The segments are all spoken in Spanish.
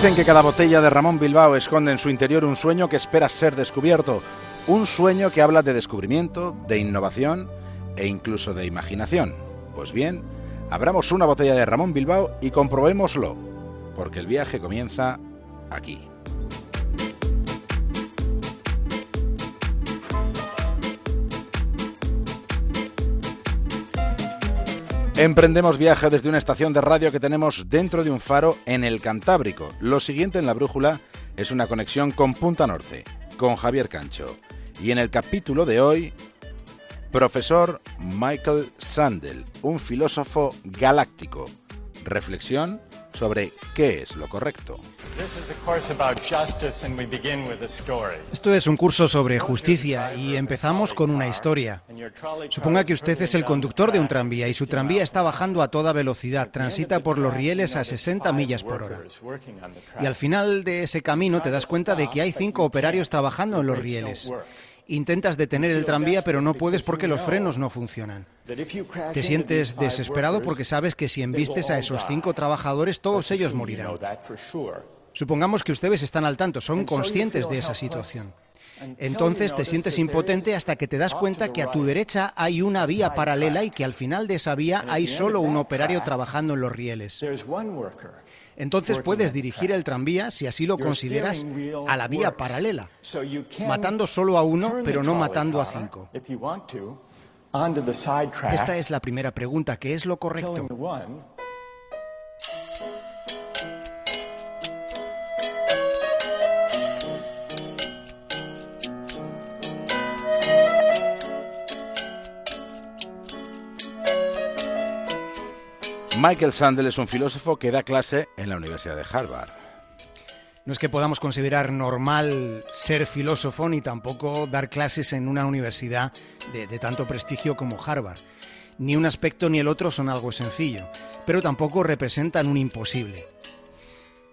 Dicen que cada botella de Ramón Bilbao esconde en su interior un sueño que espera ser descubierto, un sueño que habla de descubrimiento, de innovación e incluso de imaginación. Pues bien, abramos una botella de Ramón Bilbao y comprobémoslo, porque el viaje comienza aquí. Emprendemos viaje desde una estación de radio que tenemos dentro de un faro en el Cantábrico. Lo siguiente en la brújula es una conexión con Punta Norte, con Javier Cancho. Y en el capítulo de hoy, profesor Michael Sandel, un filósofo galáctico. Reflexión sobre qué es lo correcto. Esto es un curso sobre justicia y empezamos con una historia. Suponga que usted es el conductor de un tranvía y su tranvía está bajando a toda velocidad, transita por los rieles a 60 millas por hora. Y al final de ese camino te das cuenta de que hay cinco operarios trabajando en los rieles. Intentas detener el tranvía, pero no puedes porque los frenos no funcionan. Te sientes desesperado porque sabes que si embistes a esos cinco trabajadores, todos ellos morirán. Supongamos que ustedes están al tanto, son conscientes de esa situación. Entonces te sientes impotente hasta que te das cuenta que a tu derecha hay una vía paralela y que al final de esa vía hay solo un operario trabajando en los rieles. Entonces puedes dirigir el tranvía, si así lo consideras, a la vía paralela, matando solo a uno, pero no matando a cinco. Esta es la primera pregunta, ¿qué es lo correcto? Michael Sandel es un filósofo que da clase en la Universidad de Harvard. No es que podamos considerar normal ser filósofo ni tampoco dar clases en una universidad de, de, tanto prestigio como Harvard. Ni un aspecto ni el otro son algo sencillo, pero tampoco representan un imposible.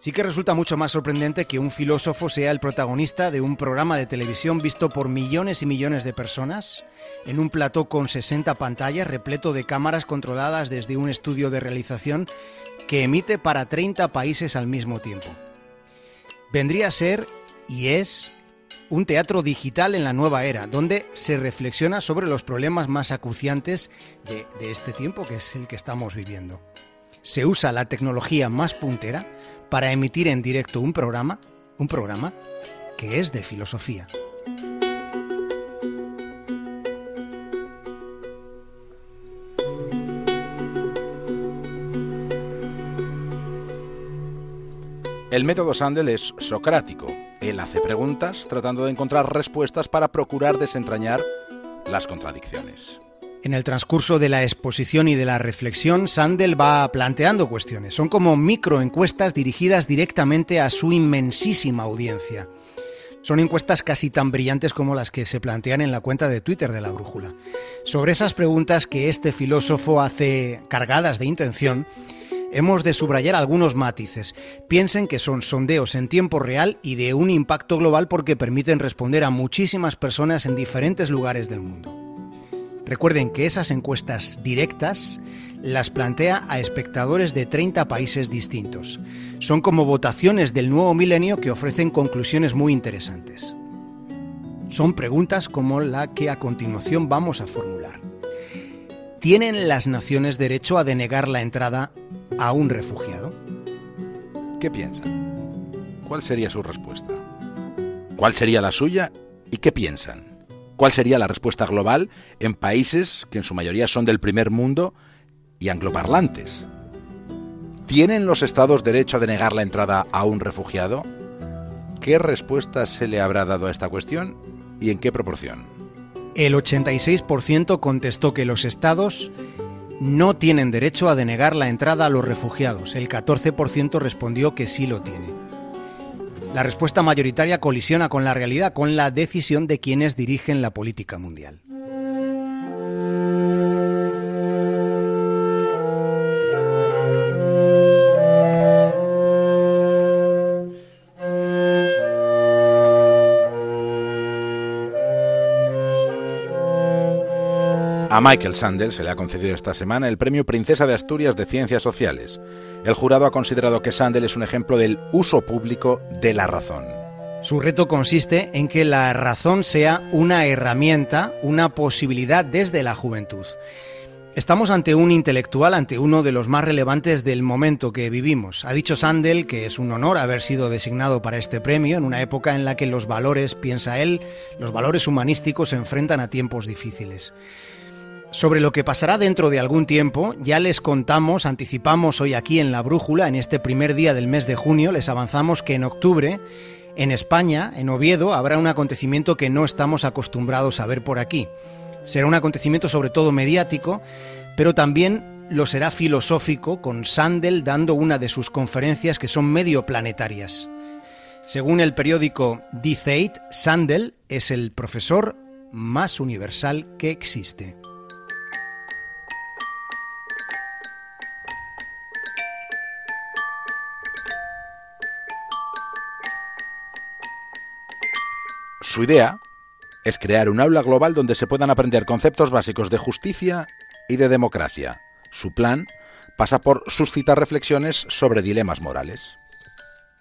Sí que resulta mucho más sorprendente que un filósofo sea el protagonista de un programa de televisión visto por millones y millones de personas en un plató con 60 pantallas repleto de cámaras controladas desde un estudio de realización que emite para 30 países al mismo tiempo. Vendría a ser y es un teatro digital en la nueva era, donde se reflexiona sobre los problemas más acuciantes de, de, este tiempo, que es el que estamos viviendo. Se usa la tecnología más puntera para emitir en directo un programa, un programa que es de filosofía. El método Sandel es socrático. Él hace preguntas tratando de encontrar respuestas para procurar desentrañar las contradicciones. En el transcurso de la exposición y de la reflexión, Sandel va planteando cuestiones. Son como microencuestas dirigidas directamente a su inmensísima audiencia. Son encuestas casi tan brillantes como las que se plantean en la cuenta de Twitter de la Brújula. Sobre esas preguntas que este filósofo hace cargadas de intención, hemos de subrayar algunos matices. Piensen que son sondeos en tiempo real y de un impacto global porque permiten responder a muchísimas personas en diferentes lugares del mundo. Recuerden que esas encuestas directas las plantea a espectadores de 30 países distintos. Son como votaciones del nuevo milenio que ofrecen conclusiones muy interesantes. Son preguntas como la que a continuación vamos a formular. ¿Tienen las naciones derecho a denegar la entrada a un refugiado? ¿Qué piensan? ¿Cuál sería su respuesta? ¿Cuál sería la suya y qué piensan? ¿Cuál sería la respuesta global en países que en su mayoría son del primer mundo y angloparlantes? ¿Tienen los estados derecho a denegar la entrada a un refugiado? ¿Qué respuesta se le habrá dado a esta cuestión y en qué proporción? El 86% contestó que los estados no tienen derecho a denegar la entrada a los refugiados. El 14% respondió que sí lo tiene. La respuesta mayoritaria colisiona con la realidad, con la decisión de quienes dirigen la política mundial. A Michael Sandel se le ha concedido esta semana el Premio Princesa de Asturias de Ciencias Sociales. El jurado ha considerado que Sandel es un ejemplo del uso público de la razón. Su reto consiste en que la razón sea una herramienta, una posibilidad desde la juventud. Estamos ante un intelectual, ante uno de los más relevantes del momento que vivimos. Ha dicho Sandel que es un honor haber sido designado para este premio en una época en la que los valores, piensa él, los valores humanísticos se enfrentan a tiempos difíciles. Sobre lo que pasará dentro de algún tiempo, ya les contamos, anticipamos hoy aquí en La Brújula, en este primer día del mes de junio, les avanzamos que en octubre, en España, en Oviedo, habrá un acontecimiento que no estamos acostumbrados a ver por aquí. Será un acontecimiento sobre todo mediático, pero también lo será filosófico, con Sandel dando una de sus conferencias que son medio planetarias. Según el periódico The Sandel es el profesor más universal que existe. Su idea es crear un aula global donde se puedan aprender conceptos básicos de justicia y de democracia. Su plan pasa por suscitar reflexiones sobre dilemas morales.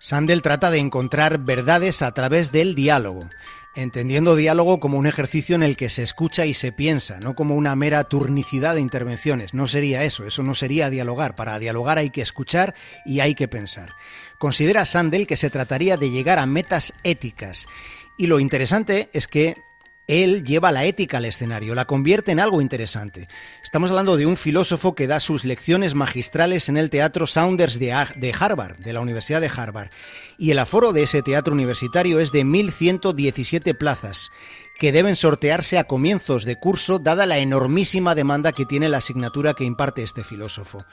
Sandel trata de encontrar verdades a través del diálogo, entendiendo diálogo como un ejercicio en el que se escucha y se piensa, no como una mera turnicidad de intervenciones. No sería eso, eso no sería dialogar. Para dialogar hay que escuchar y hay que pensar. Considera Sandel que se trataría de llegar a metas éticas. Y lo interesante es que él lleva la ética al escenario, la convierte en algo interesante. Estamos hablando de un filósofo que da sus lecciones magistrales en el Teatro Saunders de, Harvard, de la Universidad de Harvard, y el aforo de ese teatro universitario es de 1.117 plazas que deben sortearse a comienzos de curso dada la enormísima demanda que tiene la asignatura que imparte este filósofo.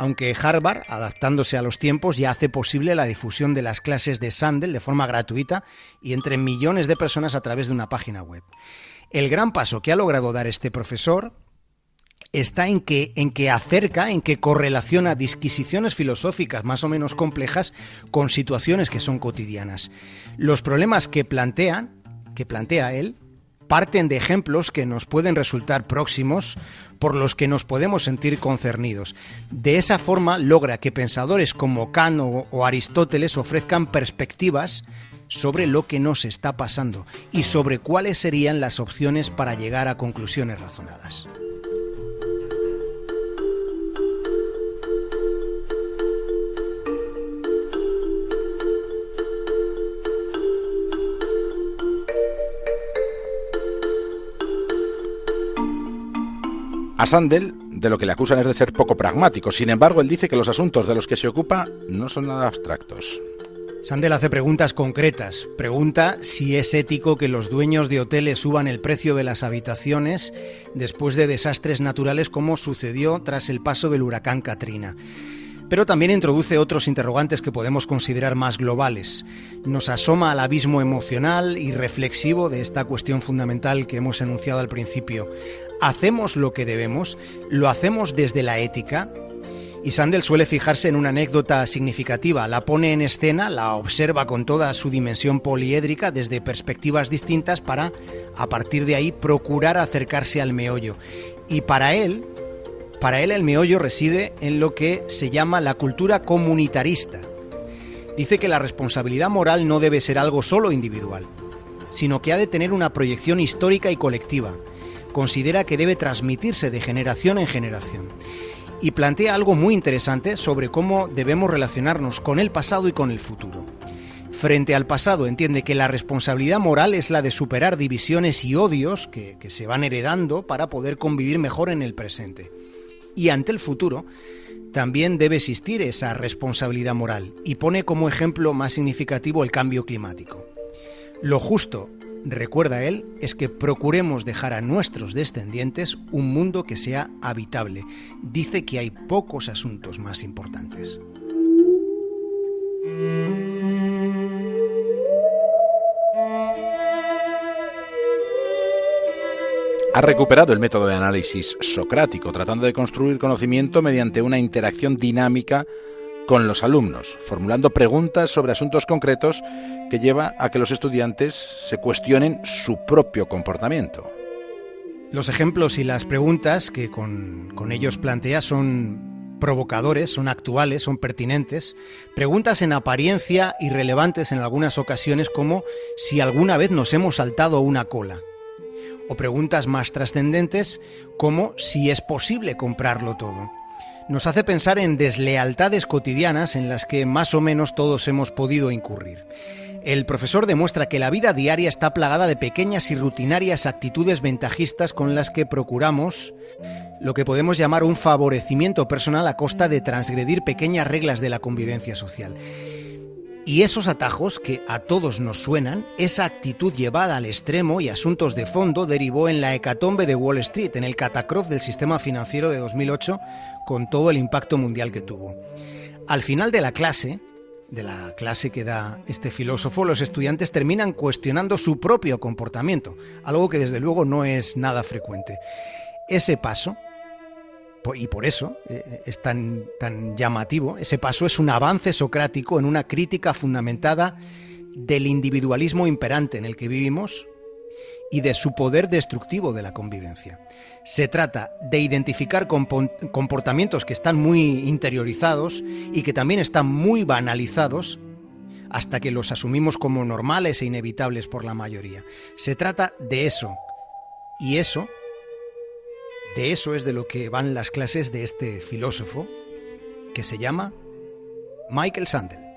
Aunque Harvard, adaptándose a los tiempos, ya hace posible la difusión de las clases de Sandel de forma gratuita y entre millones de personas a través de una página web. El gran paso que ha logrado dar este profesor está en que, acerca, en que correlaciona disquisiciones filosóficas más o menos complejas con situaciones que son cotidianas. Los problemas que plantean que plantea él parten de ejemplos que nos pueden resultar próximos, por los que nos podemos sentir concernidos. De esa forma logra que pensadores como Kant o, Aristóteles ofrezcan perspectivas sobre lo que nos está pasando y sobre cuáles serían las opciones para llegar a conclusiones razonadas. A Sandel de lo que le acusan es de ser poco pragmático. Sin embargo, él dice que los asuntos de los que se ocupa no son nada abstractos. Sandel hace preguntas concretas. Pregunta si es ético que los dueños de hoteles suban el precio de las habitaciones después de desastres naturales como sucedió tras el paso del huracán Katrina. Pero también introduce otros interrogantes que podemos considerar más globales. Nos asoma al abismo emocional y reflexivo de esta cuestión fundamental que hemos enunciado al principio hacemos lo que debemos, lo hacemos desde la ética. Y Sandel suele fijarse en una anécdota significativa, la pone en escena, la observa con toda su dimensión poliédrica desde perspectivas distintas para, a partir de ahí, procurar acercarse al meollo. Y para él, para él el meollo reside en lo que se llama la cultura comunitarista. Dice que la responsabilidad moral no debe ser algo solo individual, sino que ha de tener una proyección histórica y colectiva considera que debe transmitirse de generación en generación. Y plantea algo muy interesante sobre cómo debemos relacionarnos con el pasado y con el futuro. Frente al pasado entiende que la responsabilidad moral es la de superar divisiones y odios que, se van heredando para poder convivir mejor en el presente. Y ante el futuro, también debe existir esa responsabilidad moral y pone como ejemplo más significativo el cambio climático. Lo justo recuerda él, es que procuremos dejar a nuestros descendientes un mundo que sea habitable. Dice que hay pocos asuntos más importantes. Ha recuperado el método de análisis socrático, tratando de construir conocimiento mediante una interacción dinámica con los alumnos, formulando preguntas sobre asuntos concretos que lleva a que los estudiantes se cuestionen su propio comportamiento. Los ejemplos y las preguntas que con, con ellos plantea son provocadores, son actuales, son pertinentes, preguntas en apariencia irrelevantes en algunas ocasiones como si alguna vez nos hemos saltado una cola, o preguntas más trascendentes como si es posible comprarlo todo. Nos hace pensar en deslealtades cotidianas en las que más o menos todos hemos podido incurrir. El profesor demuestra que la vida diaria está plagada de pequeñas y rutinarias actitudes ventajistas con las que procuramos lo que podemos llamar un favorecimiento personal a costa de transgredir pequeñas reglas de la convivencia social. Y esos atajos que a todos nos suenan, esa actitud llevada al extremo y asuntos de fondo derivó en la hecatombe de Wall Street, en el catacrof del sistema financiero de 2008, con todo el impacto mundial que tuvo. Al final de la clase, de la clase que da este filósofo, los estudiantes terminan cuestionando su propio comportamiento, algo que desde luego no es nada frecuente. Ese paso, y por eso eh, es tan, tan llamativo, ese paso es un avance socrático en una crítica fundamentada del individualismo imperante en el que vivimos y de su poder destructivo de la convivencia. Se trata de identificar comportamientos que están muy interiorizados y que también están muy banalizados hasta que los asumimos como normales e inevitables por la mayoría. Se trata de eso. Y eso de eso es de lo que van las clases de este filósofo que se llama Michael Sandel.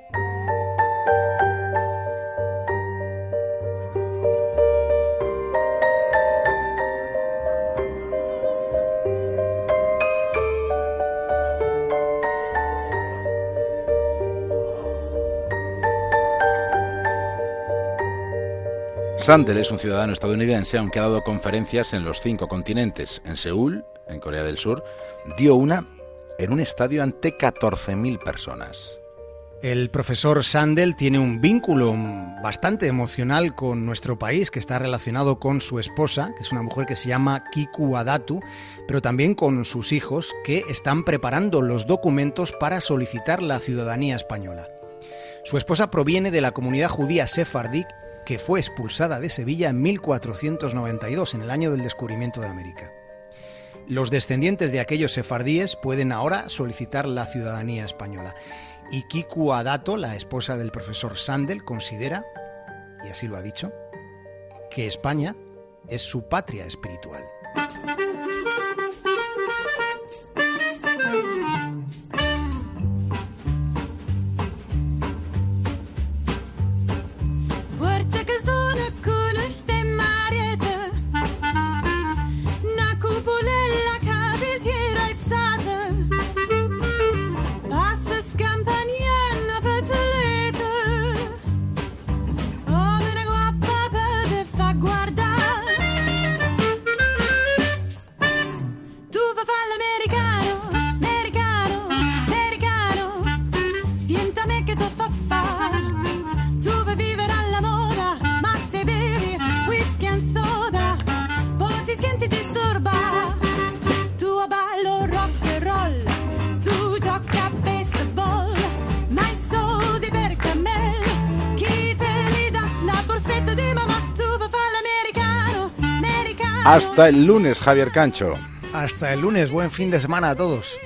Sandel es un ciudadano estadounidense, aunque ha dado conferencias en los cinco continentes. En Seúl, en Corea del Sur, dio una en un estadio ante 14.000 personas. El profesor Sandel tiene un vínculo bastante emocional con nuestro país, que está relacionado con su esposa, que es una mujer que se llama Kiku Adatu, pero también con sus hijos, que están preparando los documentos para solicitar la ciudadanía española. Su esposa proviene de la comunidad judía sefardí que fue expulsada de Sevilla en 1492, en el año del descubrimiento de América. Los descendientes de aquellos sefardíes pueden ahora solicitar la ciudadanía española. Y Kiku Adato, la esposa del profesor Sandel, considera, y así lo ha dicho, que España es su patria espiritual. Hasta el lunes, Javier Cancho. Hasta el lunes, buen fin de semana a todos.